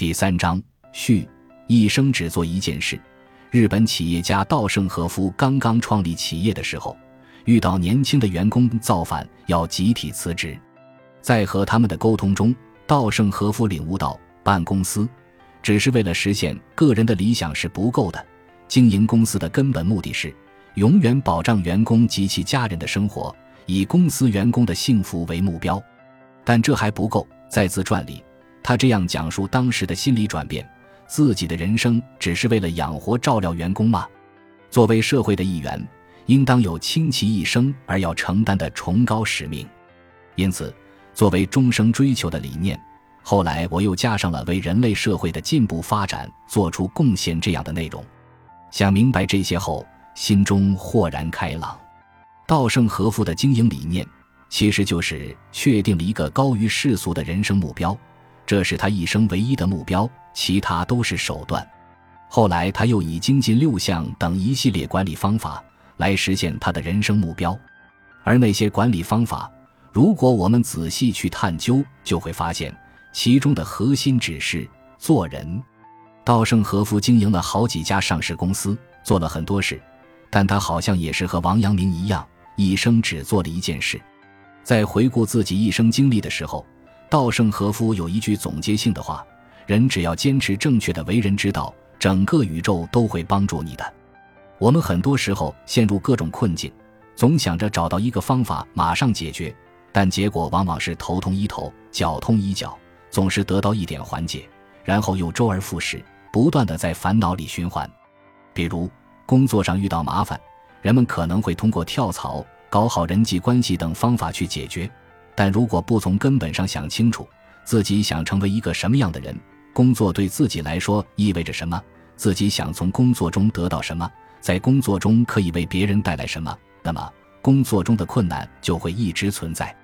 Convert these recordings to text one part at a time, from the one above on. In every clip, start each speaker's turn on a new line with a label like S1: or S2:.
S1: 第三章序，一生只做一件事。日本企业家稻盛和夫刚刚创立企业的时候，遇到年轻的员工造反，要集体辞职。在和他们的沟通中，稻盛和夫领悟到，办公司只是为了实现个人的理想是不够的。经营公司的根本目的是永远保障员工及其家人的生活，以公司员工的幸福为目标。但这还不够，在自传里，他这样讲述当时的心理转变。自己的人生只是为了养活、照料员工吗？作为社会的一员，应当有倾其一生而要承担的崇高使命。因此，作为终生追求的理念，后来我又加上了为人类社会的进步发展做出贡献这样的内容。想明白这些后，心中豁然开朗。稻盛和夫的经营理念，其实就是确定了一个高于世俗的人生目标。这是他一生唯一的目标，其他都是手段。后来，他又以精进六项等一系列管理方法来实现他的人生目标。而那些管理方法，如果我们仔细去探究，就会发现其中的核心只是做人。稻盛和夫经营了好几家上市公司，做了很多事，但他好像也是和王阳明一样，一生只做了一件事。在回顾自己一生经历的时候。稻盛和夫有一句总结性的话：“人只要坚持正确的为人之道，整个宇宙都会帮助你的。”我们很多时候陷入各种困境，总想着找到一个方法马上解决，但结果往往是头痛医头，脚痛医脚，总是得到一点缓解，然后又周而复始，不断的在烦恼里循环。比如工作上遇到麻烦，人们可能会通过跳槽、搞好人际关系等方法去解决。但如果不从根本上想清楚，自己想成为一个什么样的人，工作对自己来说意味着什么，自己想从工作中得到什么，在工作中可以为别人带来什么，那么工作中的困难就会一直存在。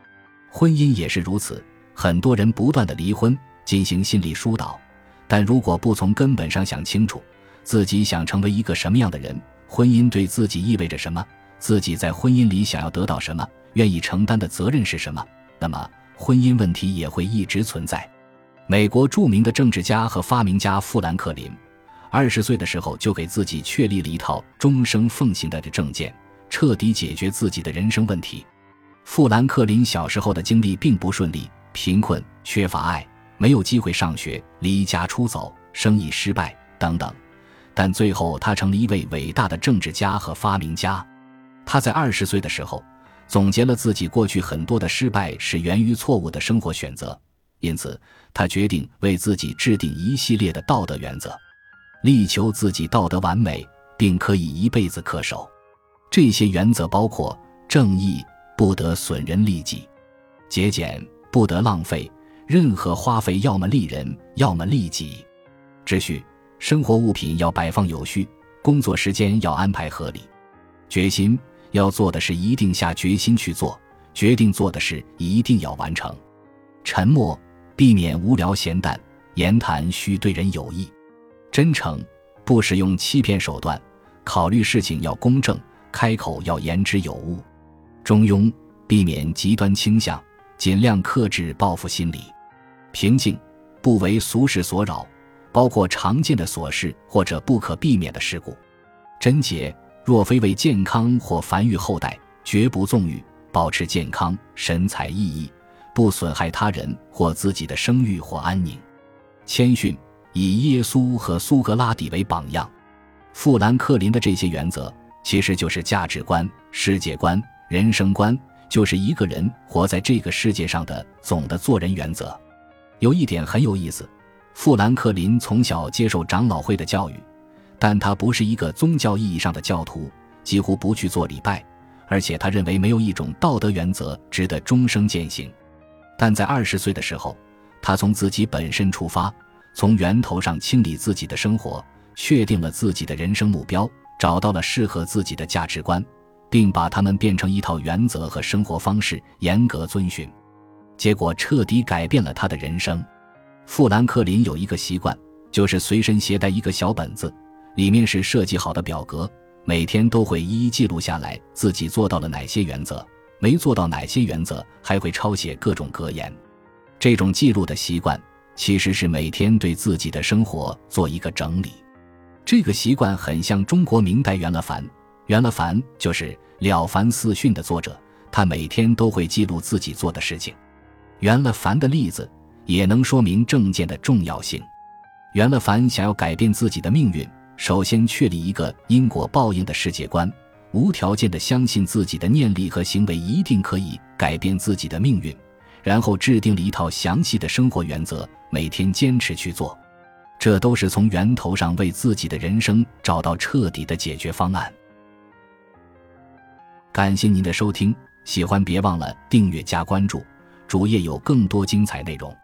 S1: 婚姻也是如此，很多人不断的离婚进行心理疏导，但如果不从根本上想清楚，自己想成为一个什么样的人，婚姻对自己意味着什么，自己在婚姻里想要得到什么，愿意承担的责任是什么。那么，婚姻问题也会一直存在。美国著名的政治家和发明家富兰克林，二十岁的时候就给自己确立了一套终生奉行的政见，彻底解决自己的人生问题。富兰克林小时候的经历并不顺利，贫困、缺乏爱、没有机会上学、离家出走、生意失败等等。但最后，他成了一位伟大的政治家和发明家。他在二十岁的时候。总结了自己过去很多的失败是源于错误的生活选择，因此他决定为自己制定一系列的道德原则，力求自己道德完美，并可以一辈子恪守。这些原则包括：正义不得损人利己；节俭不得浪费，任何花费要么利人，要么利己；秩序生活物品要摆放有序，工作时间要安排合理；决心。要做的事一定下决心去做，决定做的事一定要完成。沉默，避免无聊闲淡；言谈需对人有益。真诚，不使用欺骗手段；考虑事情要公正，开口要言之有物。中庸，避免极端倾向，尽量克制报复心理。平静，不为俗事所扰，包括常见的琐事或者不可避免的事故。贞洁。若非为健康或繁育后代，绝不纵欲，保持健康、神采奕奕，不损害他人或自己的声誉或安宁。谦逊，以耶稣和苏格拉底为榜样。富兰克林的这些原则，其实就是价值观、世界观、人生观，就是一个人活在这个世界上的总的做人原则。有一点很有意思，富兰克林从小接受长老会的教育。但他不是一个宗教意义上的教徒，几乎不去做礼拜，而且他认为没有一种道德原则值得终生践行。但在二十岁的时候，他从自己本身出发，从源头上清理自己的生活，确定了自己的人生目标，找到了适合自己的价值观，并把它们变成一套原则和生活方式，严格遵循。结果彻底改变了他的人生。富兰克林有一个习惯，就是随身携带一个小本子。里面是设计好的表格，每天都会一一记录下来自己做到了哪些原则，没做到哪些原则，还会抄写各种格言。这种记录的习惯其实是每天对自己的生活做一个整理。这个习惯很像中国明代袁了凡。袁了凡就是《了凡四训》的作者，他每天都会记录自己做的事情。袁了凡的例子也能说明正见的重要性。袁了凡想要改变自己的命运，首先确立一个因果报应的世界观，无条件的相信自己的念力和行为一定可以改变自己的命运，然后制定了一套详细的生活原则，每天坚持去做。这都是从源头上为自己的人生找到彻底的解决方案。感谢您的收听，喜欢别忘了订阅加关注，主页有更多精彩内容。